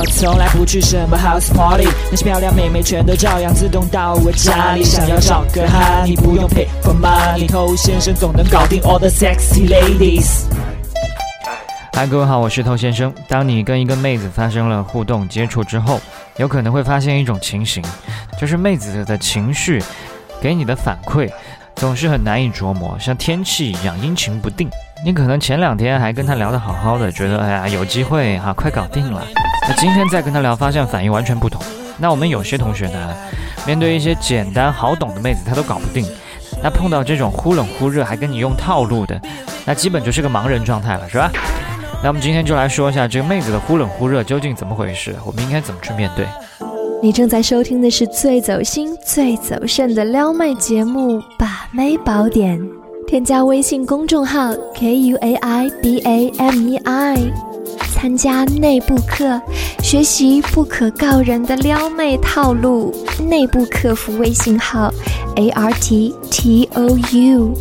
我从来不去什么 house party，那些漂亮妹妹全都照样自动到我家里。想要找个哈，你不用 pay for money，偷先生总能搞定 all the sexy ladies。嗨，各位好，我是头先生。当你跟一个妹子发生了互动接触之后，有可能会发现一种情形，就是妹子的情绪给你的反馈总是很难以琢磨，像天气一样阴晴不定。你可能前两天还跟她聊得好好的，觉得哎呀有机会哈，快搞定了。那今天再跟她聊，发现反应完全不同。那我们有些同学呢，面对一些简单好懂的妹子，她都搞不定。那碰到这种忽冷忽热还跟你用套路的，那基本就是个盲人状态了，是吧？那我们今天就来说一下这个妹子的忽冷忽热究竟怎么回事，我们应该怎么去面对？你正在收听的是最走心、最走肾的撩妹节目《把妹宝典》，添加微信公众号 k u a i b a m e i，参加内部课，学习不可告人的撩妹套路。内部客服微信号 a r t t o u。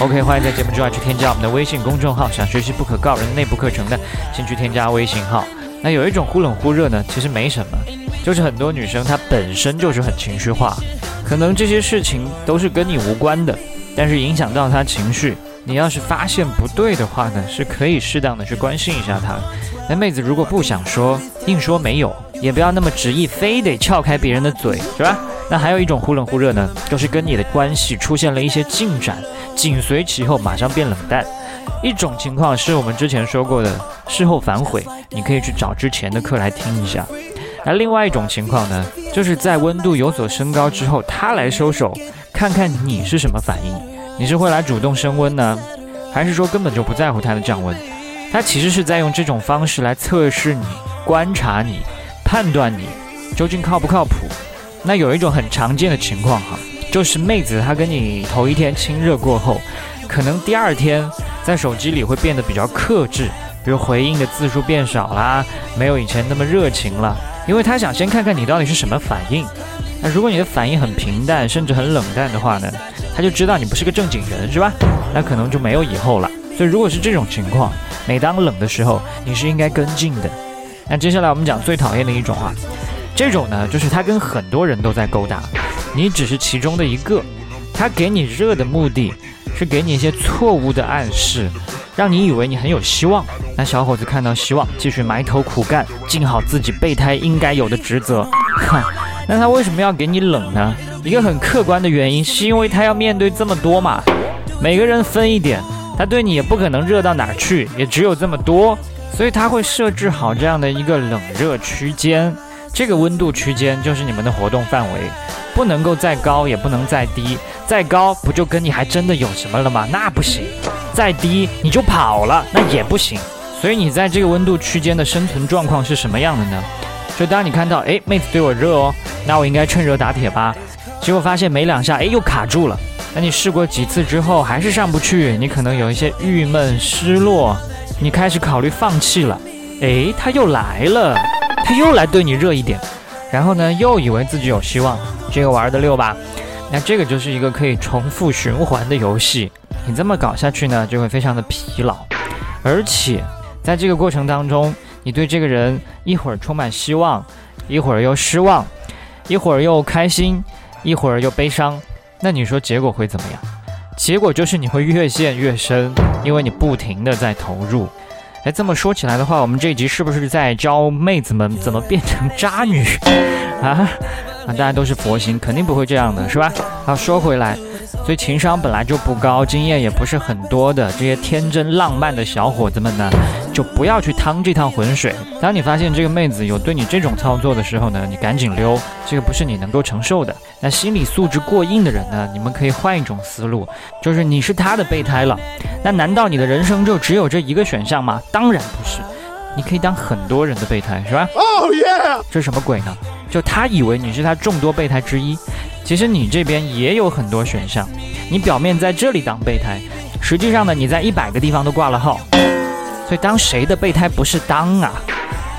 OK，欢迎在节目之外去添加我们的微信公众号。想学习不可告人的内部课程的，先去添加微信号。那有一种忽冷忽热呢，其实没什么，就是很多女生她本身就是很情绪化，可能这些事情都是跟你无关的，但是影响到她情绪。你要是发现不对的话呢，是可以适当的去关心一下她。那妹子如果不想说，硬说没有，也不要那么执意，非得撬开别人的嘴，是吧？那还有一种忽冷忽热呢，就是跟你的关系出现了一些进展。紧随其后，马上变冷淡。一种情况是我们之前说过的事后反悔，你可以去找之前的课来听一下。那另外一种情况呢，就是在温度有所升高之后，他来收手，看看你是什么反应。你是会来主动升温呢，还是说根本就不在乎他的降温？他其实是在用这种方式来测试你、观察你、判断你究竟靠不靠谱。那有一种很常见的情况哈。就是妹子，她跟你头一天亲热过后，可能第二天在手机里会变得比较克制，比如回应的字数变少啦，没有以前那么热情了，因为她想先看看你到底是什么反应。那如果你的反应很平淡，甚至很冷淡的话呢，他就知道你不是个正经人，是吧？那可能就没有以后了。所以如果是这种情况，每当冷的时候，你是应该跟进的。那接下来我们讲最讨厌的一种啊，这种呢，就是他跟很多人都在勾搭。你只是其中的一个，他给你热的目的是给你一些错误的暗示，让你以为你很有希望。那小伙子看到希望，继续埋头苦干，尽好自己备胎应该有的职责。哼，那他为什么要给你冷呢？一个很客观的原因，是因为他要面对这么多嘛。每个人分一点，他对你也不可能热到哪儿去，也只有这么多，所以他会设置好这样的一个冷热区间。这个温度区间就是你们的活动范围。不能够再高，也不能再低。再高不就跟你还真的有什么了吗？那不行。再低你就跑了，那也不行。所以你在这个温度区间的生存状况是什么样的呢？就当你看到，哎，妹子对我热哦，那我应该趁热打铁吧。结果发现没两下，哎，又卡住了。那你试过几次之后还是上不去，你可能有一些郁闷、失落，你开始考虑放弃了。哎，他又来了，他又来对你热一点，然后呢，又以为自己有希望。这个玩的溜吧？那这个就是一个可以重复循环的游戏。你这么搞下去呢，就会非常的疲劳，而且在这个过程当中，你对这个人一会儿充满希望，一会儿又失望，一会儿又开心，一会儿又悲伤。那你说结果会怎么样？结果就是你会越陷越深，因为你不停的在投入。哎，这么说起来的话，我们这一集是不是在教妹子们怎么变成渣女啊？啊，大家都是佛心，肯定不会这样的，是吧？好，说回来，所以情商本来就不高，经验也不是很多的这些天真浪漫的小伙子们呢，就不要去趟这趟浑水。当你发现这个妹子有对你这种操作的时候呢，你赶紧溜，这个不是你能够承受的。那心理素质过硬的人呢，你们可以换一种思路，就是你是他的备胎了，那难道你的人生就只有这一个选项吗？当然不是，你可以当很多人的备胎，是吧？哦耶！这什么鬼呢？就他以为你是他众多备胎之一，其实你这边也有很多选项。你表面在这里当备胎，实际上呢，你在一百个地方都挂了号。所以当谁的备胎不是当啊？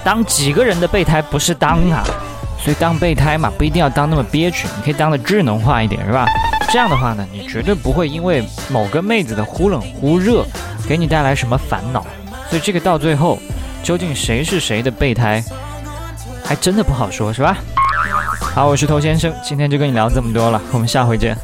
当几个人的备胎不是当啊？所以当备胎嘛，不一定要当那么憋屈，你可以当的智能化一点，是吧？这样的话呢，你绝对不会因为某个妹子的忽冷忽热给你带来什么烦恼。所以这个到最后。究竟谁是谁的备胎，还真的不好说，是吧？好，我是头先生，今天就跟你聊这么多了，我们下回见。